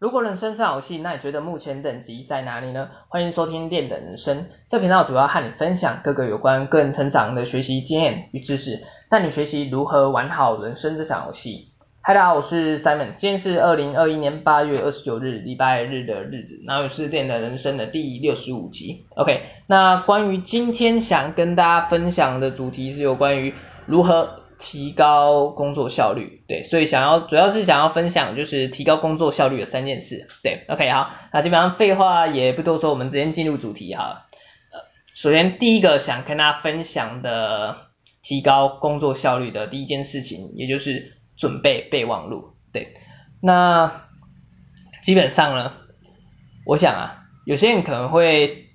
如果人生是游戏，那你觉得目前等级在哪里呢？欢迎收听电的人生，这频道主要和你分享各个有关个人成长的学习经验与知识，带你学习如何玩好人生这场游戏。嗨，大家好，我是 Simon，今天是二零二一年八月二十九日，礼拜日的日子，然后也是电的人生的第六十五集。OK，那关于今天想跟大家分享的主题是有关于如何。提高工作效率，对，所以想要主要是想要分享就是提高工作效率的三件事，对，OK 好，那基本上废话也不多说，我们直接进入主题哈。呃，首先第一个想跟大家分享的提高工作效率的第一件事情，也就是准备备忘录，对，那基本上呢，我想啊，有些人可能会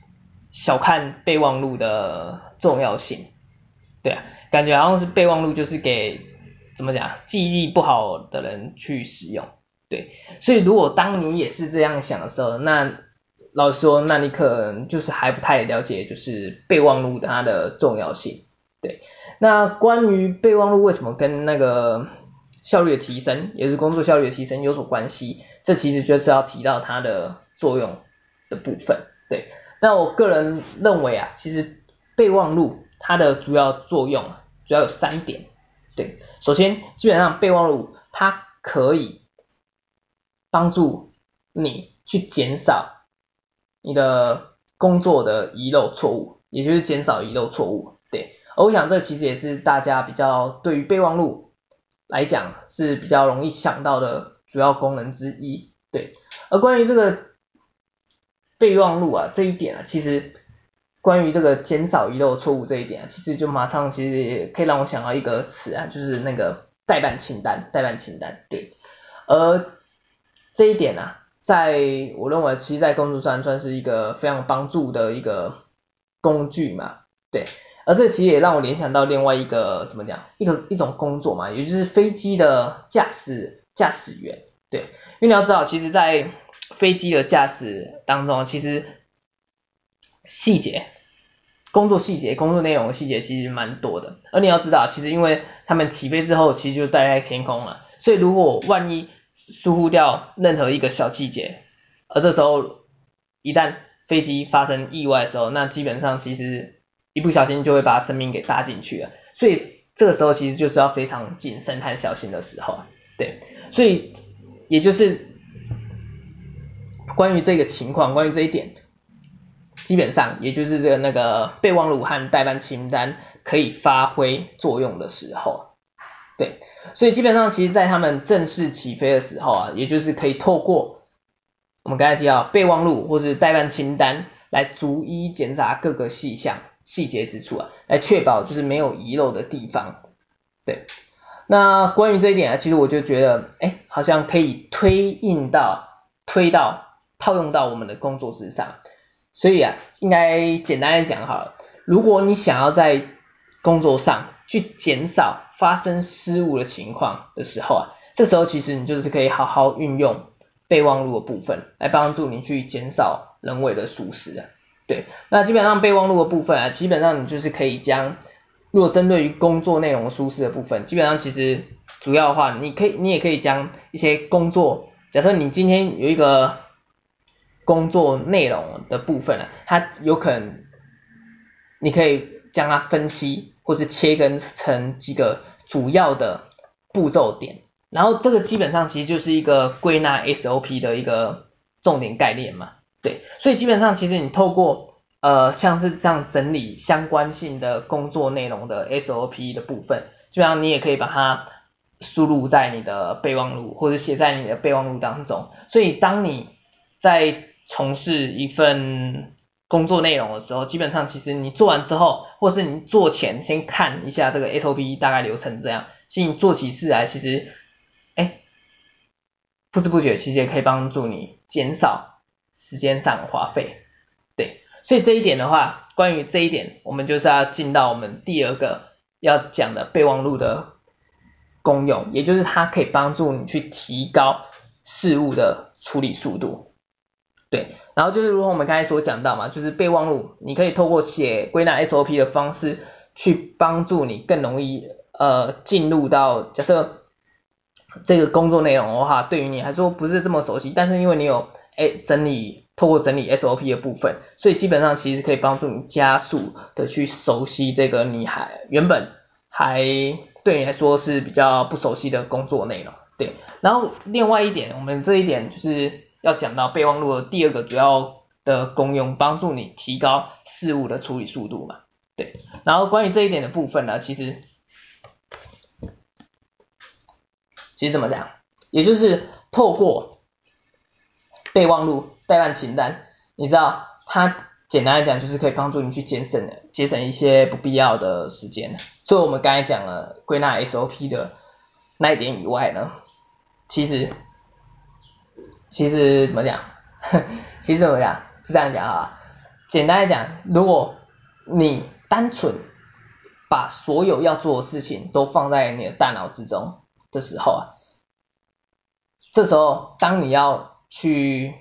小看备忘录的重要性，对啊。感觉好像是备忘录就是给怎么讲记忆力不好的人去使用，对，所以如果当你也是这样想的时候，那老实说，那你可能就是还不太了解就是备忘录它的重要性，对。那关于备忘录为什么跟那个效率的提升，也是工作效率的提升有所关系，这其实就是要提到它的作用的部分，对。那我个人认为啊，其实备忘录它的主要作用。主要有三点，对，首先基本上备忘录它可以帮助你去减少你的工作的遗漏错误，也就是减少遗漏错误，对，而我想这其实也是大家比较对于备忘录来讲是比较容易想到的主要功能之一，对，而关于这个备忘录啊这一点啊，其实。关于这个减少遗漏错误这一点，其实就马上其实也可以让我想到一个词啊，就是那个待办清单，待办清单，对。而这一点啊，在我认为，其实，在工作上算是一个非常帮助的一个工具嘛，对。而这其实也让我联想到另外一个怎么讲，一个一种工作嘛，也就是飞机的驾驶驾驶员，对。因为你要知道，其实，在飞机的驾驶当中，其实细节。工作细节、工作内容的细节其实蛮多的，而你要知道，其实因为他们起飞之后，其实就待在天空了，所以如果万一疏忽掉任何一个小细节，而这时候一旦飞机发生意外的时候，那基本上其实一不小心就会把生命给搭进去了，所以这个时候其实就是要非常谨慎和小心的时候，对，所以也就是关于这个情况，关于这一点。基本上也就是这个那个备忘录和待办清单可以发挥作用的时候，对，所以基本上其实在他们正式起飞的时候啊，也就是可以透过我们刚才提到备忘录或是待办清单来逐一检查各个细项细节之处啊，来确保就是没有遗漏的地方，对。那关于这一点啊，其实我就觉得，哎，好像可以推应到推到套用到我们的工作之上。所以啊，应该简单的讲好了，如果你想要在工作上去减少发生失误的情况的时候啊，这时候其实你就是可以好好运用备忘录的部分来帮助你去减少人为的疏失啊。对，那基本上备忘录的部分啊，基本上你就是可以将，如果针对于工作内容疏失的部分，基本上其实主要的话，你可以你也可以将一些工作，假设你今天有一个。工作内容的部分啊，它有可能你可以将它分析，或是切分成几个主要的步骤点，然后这个基本上其实就是一个归纳 SOP 的一个重点概念嘛，对，所以基本上其实你透过呃像是这样整理相关性的工作内容的 SOP 的部分，基本上你也可以把它输入在你的备忘录或者写在你的备忘录当中，所以当你在从事一份工作内容的时候，基本上其实你做完之后，或是你做前先看一下这个 SOP 大概流程这样，其实你做起事来其实，哎，不知不觉其实也可以帮助你减少时间上的花费，对，所以这一点的话，关于这一点，我们就是要进到我们第二个要讲的备忘录的功用，也就是它可以帮助你去提高事物的处理速度。对，然后就是如同我们刚才所讲到嘛，就是备忘录，你可以透过写归纳 SOP 的方式，去帮助你更容易呃进入到假设这个工作内容的话，对于你来说不是这么熟悉，但是因为你有哎整理，透过整理 SOP 的部分，所以基本上其实可以帮助你加速的去熟悉这个你还原本还对你来说是比较不熟悉的工作内容。对，然后另外一点，我们这一点就是要讲到备忘录的第二个主要的功用，帮助你提高事务的处理速度嘛。对，然后关于这一点的部分呢，其实其实怎么讲，也就是透过备忘录代办清单，你知道它简单来讲就是可以帮助你去节省节省一些不必要的时间。所以我们刚才讲了归纳 SOP 的那一点以外呢。其实，其实怎么讲？其实怎么讲？是这样讲啊。简单来讲，如果你单纯把所有要做的事情都放在你的大脑之中的时候啊，这时候当你要去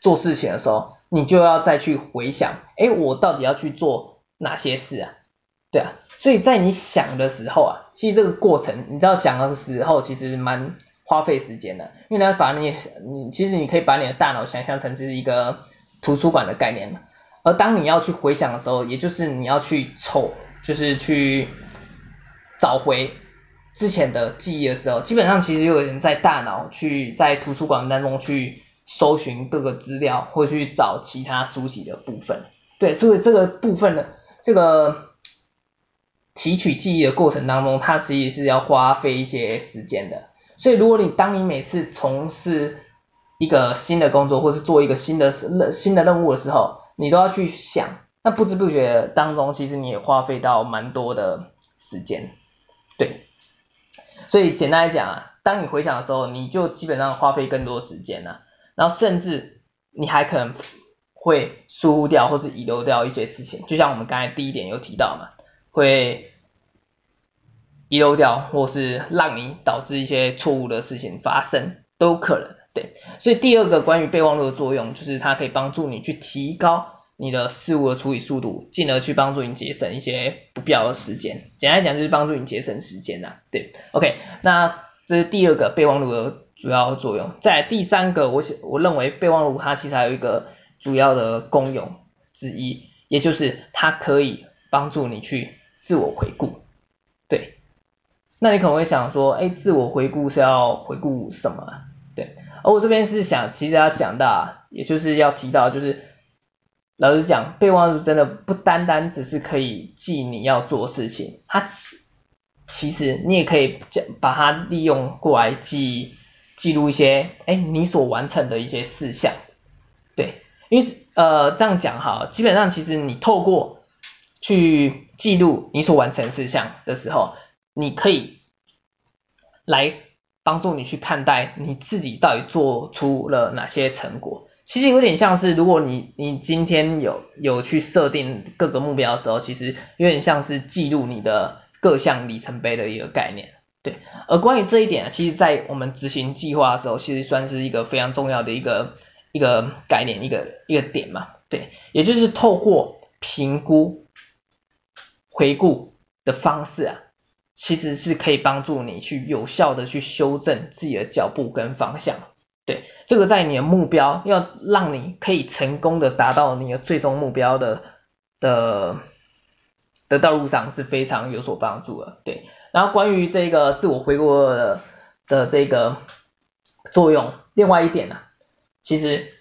做事情的时候，你就要再去回想，哎，我到底要去做哪些事啊？对啊。所以在你想的时候啊，其实这个过程，你知道想的时候其实蛮花费时间的，因为你要把你你其实你可以把你的大脑想象成是一个图书馆的概念，而当你要去回想的时候，也就是你要去抽，就是去找回之前的记忆的时候，基本上其实有人在大脑去在图书馆当中去搜寻各个资料，或去找其他书籍的部分，对，所以这个部分的这个。提取记忆的过程当中，它其实是要花费一些时间的。所以，如果你当你每次从事一个新的工作，或是做一个新的任新的任务的时候，你都要去想，那不知不觉当中，其实你也花费到蛮多的时间。对，所以简单来讲啊，当你回想的时候，你就基本上花费更多时间了，然后甚至你还可能会疏忽掉或是遗漏掉一些事情，就像我们刚才第一点有提到嘛。会遗漏掉，或是让你导致一些错误的事情发生，都可能。对，所以第二个关于备忘录的作用，就是它可以帮助你去提高你的事务的处理速度，进而去帮助你节省一些不必要的时间。简单讲，就是帮助你节省时间呐。对，OK，那这是第二个备忘录的主要作用。再来第三个，我想我认为备忘录它其实还有一个主要的功用之一，也就是它可以帮助你去。自我回顾，对，那你可能会想说，哎，自我回顾是要回顾什么？对，而我这边是想，其实要讲到，也就是要提到，就是老实讲，备忘录真的不单单只是可以记你要做事情，它其其实你也可以讲把它利用过来记记录一些，哎，你所完成的一些事项，对，因为呃这样讲哈，基本上其实你透过去记录你所完成事项的时候，你可以来帮助你去看待你自己到底做出了哪些成果。其实有点像是，如果你你今天有有去设定各个目标的时候，其实有点像是记录你的各项里程碑的一个概念。对，而关于这一点啊，其实在我们执行计划的时候，其实算是一个非常重要的一个一个概念，一个一个点嘛。对，也就是透过评估。回顾的方式啊，其实是可以帮助你去有效的去修正自己的脚步跟方向。对，这个在你的目标要让你可以成功的达到你的最终目标的的的道路上是非常有所帮助的。对，然后关于这个自我回顾的的这个作用，另外一点呢，其实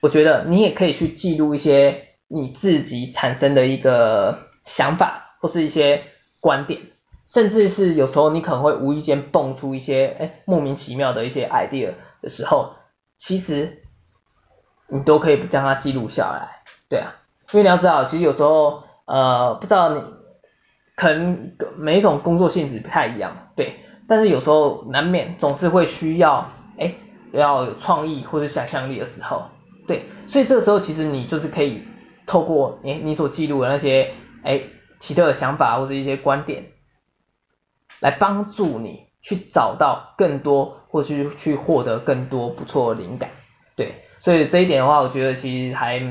我觉得你也可以去记录一些你自己产生的一个想法。或是一些观点，甚至是有时候你可能会无意间蹦出一些哎莫名其妙的一些 idea 的时候，其实你都可以将它记录下来，对啊，因为你要知道，其实有时候呃不知道你可能每一种工作性质不太一样，对，但是有时候难免总是会需要哎要有创意或者想象力的时候，对，所以这个时候其实你就是可以透过哎你所记录的那些哎。奇特的想法或者一些观点，来帮助你去找到更多，或是去获得更多不错的灵感，对，所以这一点的话，我觉得其实还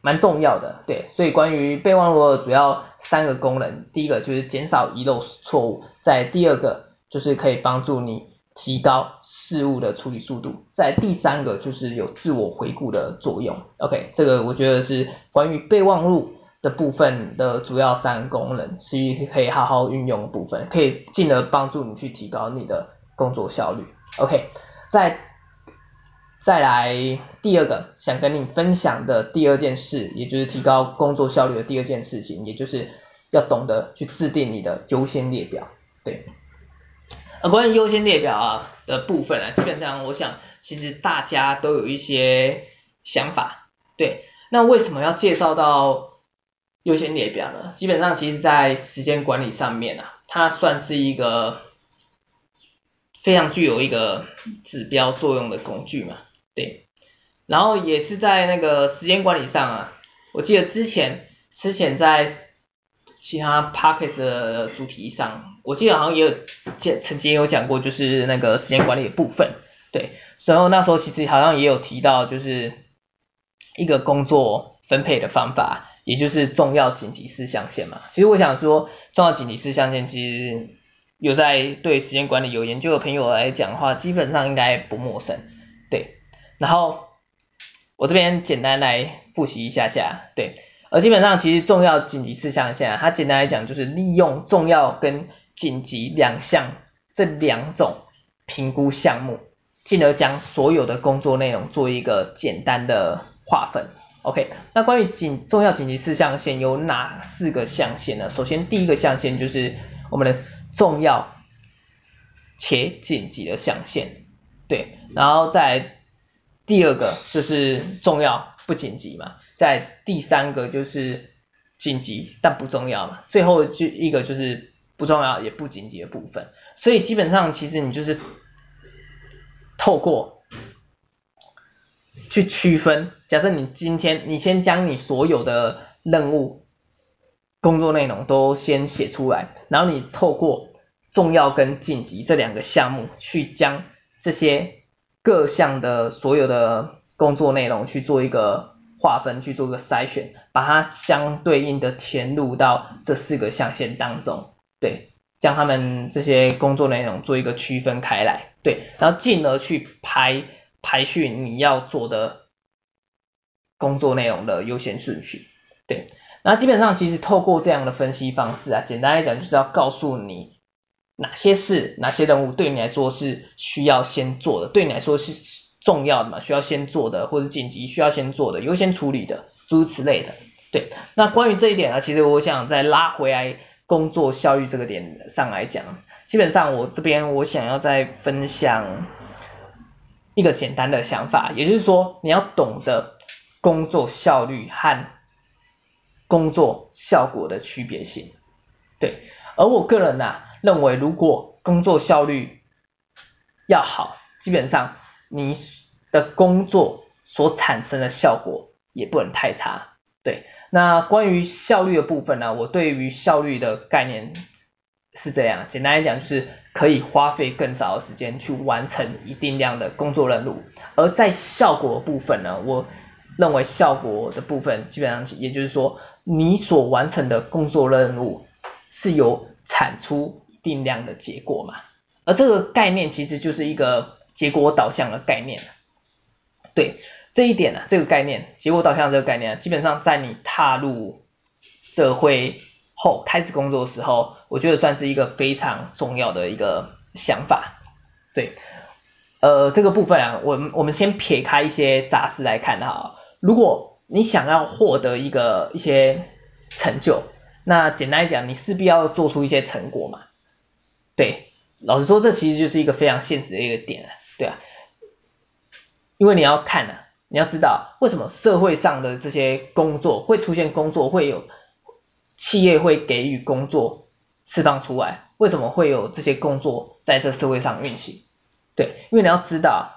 蛮重要的，对，所以关于备忘录的主要三个功能，第一个就是减少遗漏错误，在第二个就是可以帮助你提高事物的处理速度。在第三个就是有自我回顾的作用。OK，这个我觉得是关于备忘录的部分的主要三个功能，是可以好好运用的部分，可以进而帮助你去提高你的工作效率。OK，再再来第二个想跟你分享的第二件事，也就是提高工作效率的第二件事情，也就是要懂得去制定你的优先列表。对，而关于优先列表啊的部分啊，基本上我想其实大家都有一些想法。对，那为什么要介绍到优先列表呢？基本上其实在时间管理上面啊，它算是一个非常具有一个指标作用的工具嘛。对，然后也是在那个时间管理上啊，我记得之前之前在其他 podcast 的主题上，我记得好像也有曾曾经有讲过，就是那个时间管理的部分，对，然后那时候其实好像也有提到，就是一个工作分配的方法，也就是重要紧急事项线嘛。其实我想说，重要紧急事项线其实有在对时间管理有研究的朋友来讲的话，基本上应该不陌生，对。然后我这边简单来复习一下下，对，而基本上其实重要紧急事项线，它简单来讲就是利用重要跟紧急两项这两种评估项目，进而将所有的工作内容做一个简单的划分。OK，那关于紧重要紧急事项线有哪四个象限呢？首先第一个象限就是我们的重要且紧急的象限，对，然后再第二个就是重要不紧急嘛，在第三个就是紧急但不重要嘛，最后就一个就是不重要也不紧急的部分。所以基本上其实你就是透过去区分，假设你今天你先将你所有的任务工作内容都先写出来，然后你透过重要跟紧急这两个项目去将这些。各项的所有的工作内容去做一个划分，去做个筛选，把它相对应的填入到这四个象限当中，对，将他们这些工作内容做一个区分开来，对，然后进而去排排序你要做的工作内容的优先顺序，对，那基本上其实透过这样的分析方式啊，简单来讲就是要告诉你。哪些事、哪些任务对你来说是需要先做的，对你来说是重要的嘛？需要先做的，或是紧急需要先做的、优先处理的，诸如此类的。对，那关于这一点呢，其实我想再拉回来工作效率这个点上来讲，基本上我这边我想要再分享一个简单的想法，也就是说你要懂得工作效率和工作效果的区别性。对，而我个人呢、啊。认为如果工作效率要好，基本上你的工作所产生的效果也不能太差。对，那关于效率的部分呢，我对于效率的概念是这样，简单来讲就是可以花费更少的时间去完成一定量的工作任务。而在效果部分呢，我认为效果的部分基本上也就是说，你所完成的工作任务是有产出一。定量的结果嘛，而这个概念其实就是一个结果导向的概念。对，这一点呢、这个概念，结果导向这个概念，基本上在你踏入社会后开始工作的时候，我觉得算是一个非常重要的一个想法。对，呃，这个部分啊，我们我们先撇开一些杂事来看哈，如果你想要获得一个一些成就，那简单来讲，你势必要做出一些成果嘛。对，老实说，这其实就是一个非常现实的一个点啊，对啊，因为你要看、啊，你要知道为什么社会上的这些工作会出现工作，会有企业会给予工作释放出来，为什么会有这些工作在这社会上运行？对，因为你要知道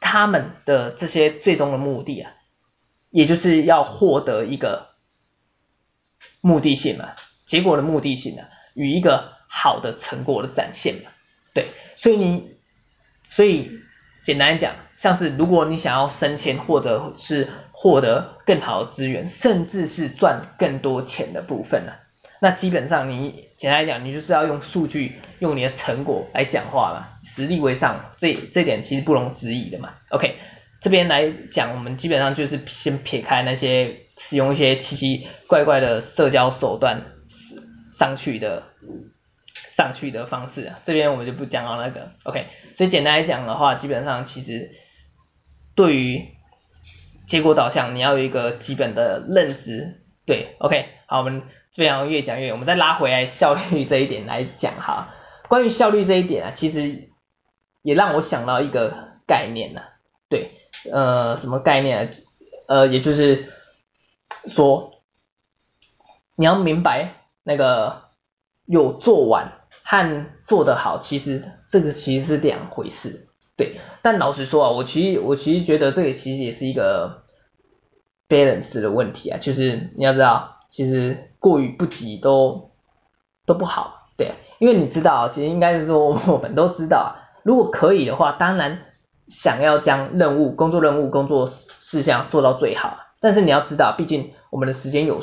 他们的这些最终的目的啊，也就是要获得一个目的性嘛，结果的目的性呢、啊，与一个。好的成果的展现嘛，对，所以你，所以简单讲，像是如果你想要升迁，或者是获得更好的资源，甚至是赚更多钱的部分呢，那基本上你简单来讲，你就是要用数据，用你的成果来讲话嘛，实力为上，这这点其实不容置疑的嘛。OK，这边来讲，我们基本上就是先撇开那些使用一些奇奇怪怪的社交手段上去的上去的方式啊，这边我们就不讲到那个。OK，所以简单来讲的话，基本上其实对于结果导向，你要有一个基本的认知。对，OK，好，我们这边要越讲越远，我们再拉回来效率这一点来讲哈。关于效率这一点啊，其实也让我想到一个概念呢。对，呃，什么概念啊？呃，也就是说，你要明白那个有做完和做得好，其实这个其实是两回事。对，但老实说啊，我其实我其实觉得这个其实也是一个。balance 的问题啊，就是你要知道，其实过于不及都都不好，对，因为你知道，其实应该是说我们都知道，如果可以的话，当然想要将任务、工作任务、工作事项做到最好，但是你要知道，毕竟我们的时间有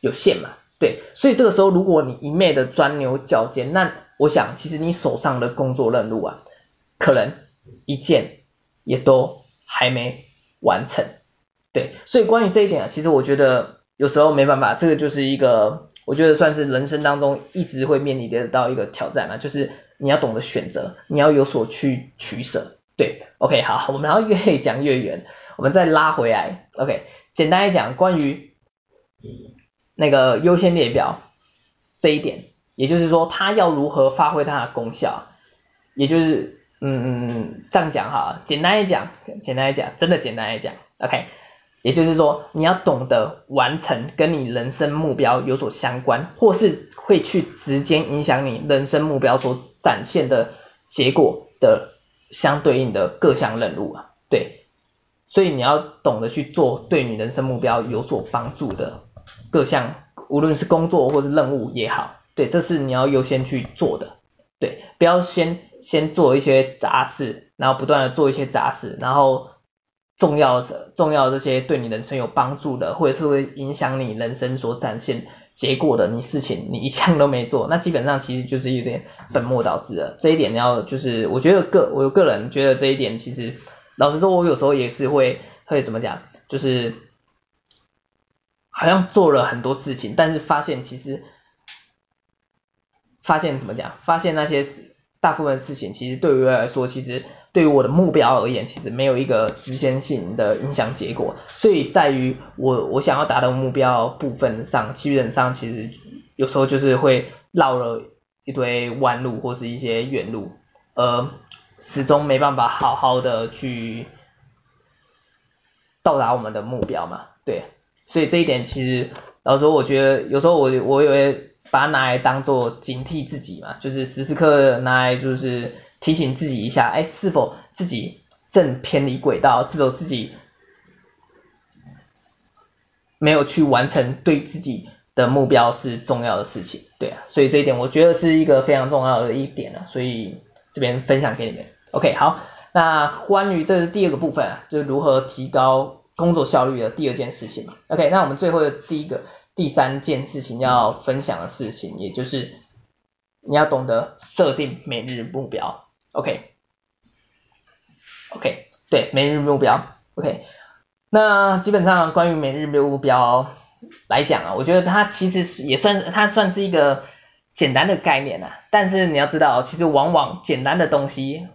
有限嘛，对，所以这个时候如果你一昧的钻牛角尖，那我想其实你手上的工作任务啊，可能一件也都还没完成。对，所以关于这一点啊，其实我觉得有时候没办法，这个就是一个我觉得算是人生当中一直会面临得到一个挑战嘛，就是你要懂得选择，你要有所去取舍。对，OK，好，我们要越讲越远，我们再拉回来，OK，简单来讲，关于那个优先列表这一点，也就是说它要如何发挥它的功效，也就是嗯嗯这样讲哈，简单来讲，简单来讲，真的简单来讲，OK。也就是说，你要懂得完成跟你人生目标有所相关，或是会去直接影响你人生目标所展现的结果的相对应的各项任务啊，对，所以你要懂得去做对你人生目标有所帮助的各项，无论是工作或是任务也好，对，这是你要优先去做的，对，不要先先做一些杂事，然后不断的做一些杂事，然后。重要的、重要的这些对你人生有帮助的，或者是会影响你人生所展现结果的，你事情你一项都没做，那基本上其实就是有点本末倒置了。这一点你要就是，我觉得个我个人觉得这一点其实，老实说，我有时候也是会会怎么讲，就是好像做了很多事情，但是发现其实发现怎么讲，发现那些大部分事情其实对于我来说，其实。对于我的目标而言，其实没有一个直线性的影响结果，所以在于我我想要达到目标部分上，基本上其实有时候就是会绕了一堆弯路或是一些远路，而始终没办法好好的去到达我们的目标嘛，对，所以这一点其实老实说，我觉得有时候我我以为把它拿来当做警惕自己嘛，就是时时刻刻拿来就是。提醒自己一下，哎，是否自己正偏离轨道？是否自己没有去完成对自己的目标是重要的事情？对啊，所以这一点我觉得是一个非常重要的一点啊，所以这边分享给你们。OK，好，那关于这是第二个部分啊，就是如何提高工作效率的第二件事情嘛。OK，那我们最后的第一个、第三件事情要分享的事情，也就是你要懂得设定每日目标。OK，OK，、对，每日目标，OK，那基本上关于每日目标来讲啊，我觉得它其实是也算是它算是一个简单的概念啊，但是你要知道，其实往往简单的东西，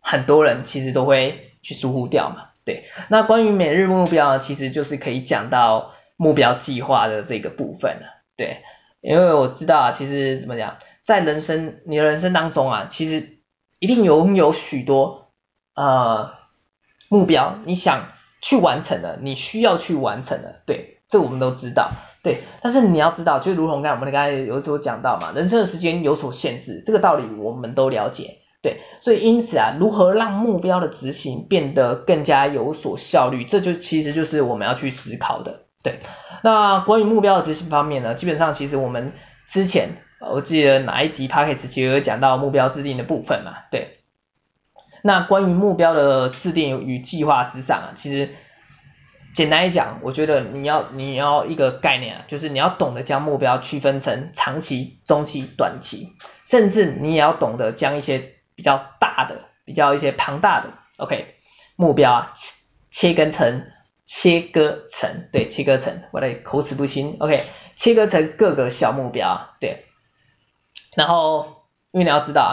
很多人其实都会去疏忽掉嘛，对。那关于每日目标，其实就是可以讲到目标计划的这个部分了，对，因为我知道啊，其实怎么讲，在人生你的人生当中啊，其实一定拥有许多呃目标，你想去完成的，你需要去完成的，对，这我们都知道，对。但是你要知道，就如同刚才我们刚才有所讲到嘛，人生的时间有所限制，这个道理我们都了解，对。所以因此啊，如何让目标的执行变得更加有所效率，这就其实就是我们要去思考的，对。那关于目标的执行方面呢，基本上其实我们之前。我记得哪一集 Podcast 其实有讲到目标制定的部分嘛，对。那关于目标的制定与计划之上啊，其实简单来讲，我觉得你要你要一个概念啊，就是你要懂得将目标区分成长期、中期、短期，甚至你也要懂得将一些比较大的、比较一些庞大的，OK，目标啊切切割成切割成对切割成，我的口齿不清，OK，切割成各个小目标，对，然后因为你要知道啊，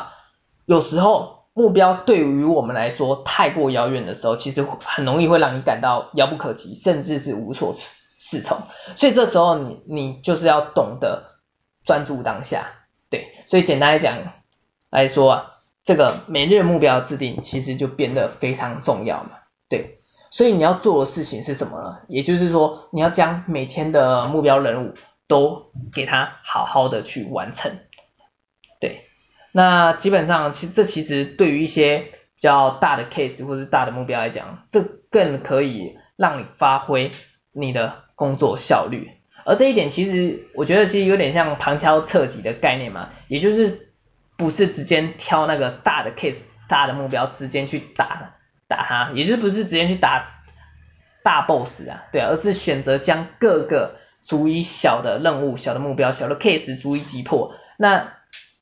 有时候。目标对于我们来说太过遥远的时候，其实很容易会让你感到遥不可及，甚至是无所适从。所以这时候你你就是要懂得专注当下，对。所以简单来讲来说啊，这个每日目标制定其实就变得非常重要嘛，对。所以你要做的事情是什么呢？也就是说你要将每天的目标任务都给它好好的去完成，对。那基本上，其这其实对于一些比较大的 case 或是大的目标来讲，这更可以让你发挥你的工作效率。而这一点其实我觉得其实有点像旁敲侧击的概念嘛，也就是不是直接挑那个大的 case、大的目标直接去打打它，也就是不是直接去打大 boss 啊，对啊，而是选择将各个足以小的任务、小的目标、小的 case 足以击破。那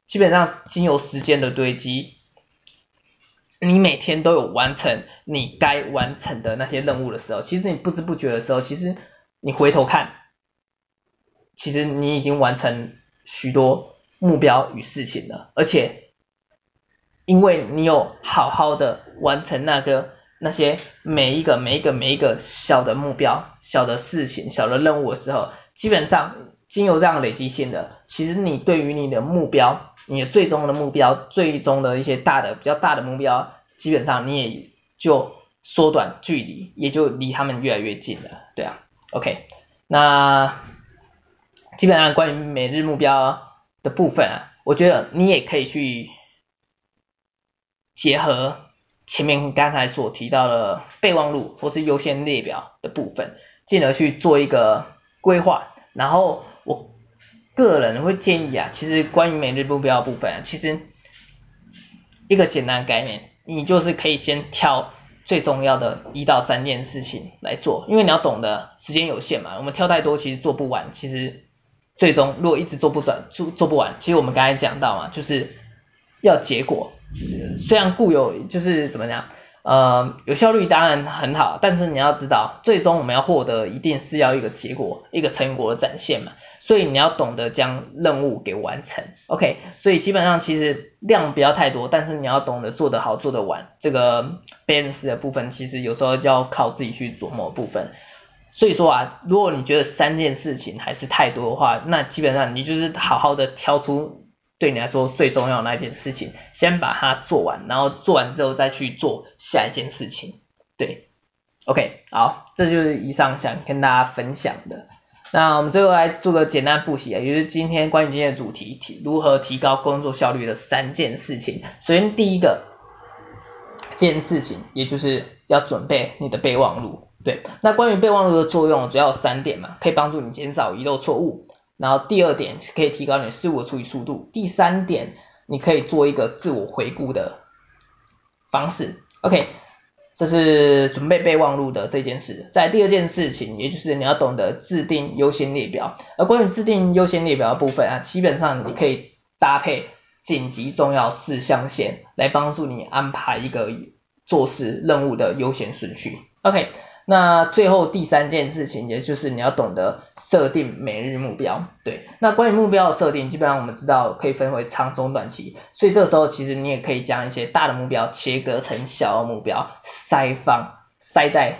基本上经由时间的堆积，你每天都有完成你该完成的那些任务的时候，其实你不知不觉的时候，其实你回头看，其实你已经完成许多目标与事情了，而且因为你有好好的完成那个那些每一个每一个每一个小的目标、小的事情、小的任务的时候，基本上经由这样累积性的，其实你对于你的目标。你的最终的目标，最终的一些大的比较大的目标，基本上你也就缩短距离，也就离他们越来越近了，对啊，OK，那基本上关于每日目标的部分啊，我觉得你也可以去结合前面刚才所提到的备忘录或是优先列表的部分，进而去做一个规划，然后我。个人会建议啊，其实关于每日目标的部分啊，其实一个简单概念，你就是可以先挑最重要的一到三件事情来做，因为你要懂得时间有限嘛，我们挑太多其实做不完，其实最终如果一直做不转做做不完，其实我们刚才讲到嘛，就是要结果，虽然固有就是怎么讲。呃，有效率当然很好，但是你要知道，最终我们要获得一定是要一个结果，一个成果的展现嘛，所以你要懂得将任务给完成，OK，所以基本上其实量不要太多，但是你要懂得做得好，做得完，这个 balance 的部分其实有时候要靠自己去琢磨部分，所以说啊，如果你觉得三件事情还是太多的话，那基本上你就是好好的挑出。对你来说最重要的那件事情，先把它做完，然后做完之后再去做下一件事情。对，OK，好，这就是以上想跟大家分享的。那我们最后来做个简单复习啊，也就是今天关于今天的主题，提如何提高工作效率的三件事情。首先第一个件事情，也就是要准备你的备忘录。对，那关于备忘录的作用主要有三点嘛，可以帮助你减少遗漏错误。然后第二点可以提高你事务的处理速度，第三点你可以做一个自我回顾的方式，OK，这是准备备忘录的这件事。在第二件事情，也就是你要懂得制定优先列表。而关于制定优先列表的部分啊，基本上你可以搭配紧急重要事项线来帮助你安排一个做事任务的优先顺序，OK。那最后第三件事情，也就是你要懂得设定每日目标。对，那关于目标的设定，基本上我们知道可以分为长中短期，所以这时候其实你也可以将一些大的目标切割成小的目标，塞放塞在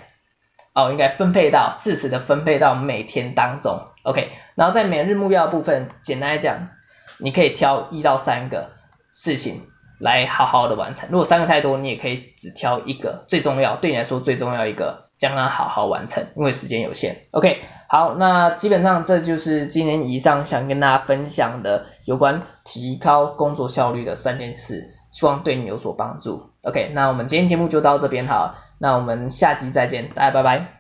哦，应该分配到适时的分配到每天当中。OK，然后在每日目标的部分，简单来讲，你可以挑一到三个事情来好好的完成。如果三个太多，你也可以只挑一个最重要，对你来说最重要一个。将它好好完成，因为时间有限。OK，好，那基本上这就是今天以上想跟大家分享的有关提高工作效率的三件事，希望对你有所帮助。OK，那我们今天节目就到这边哈，那我们下期再见，大家拜拜。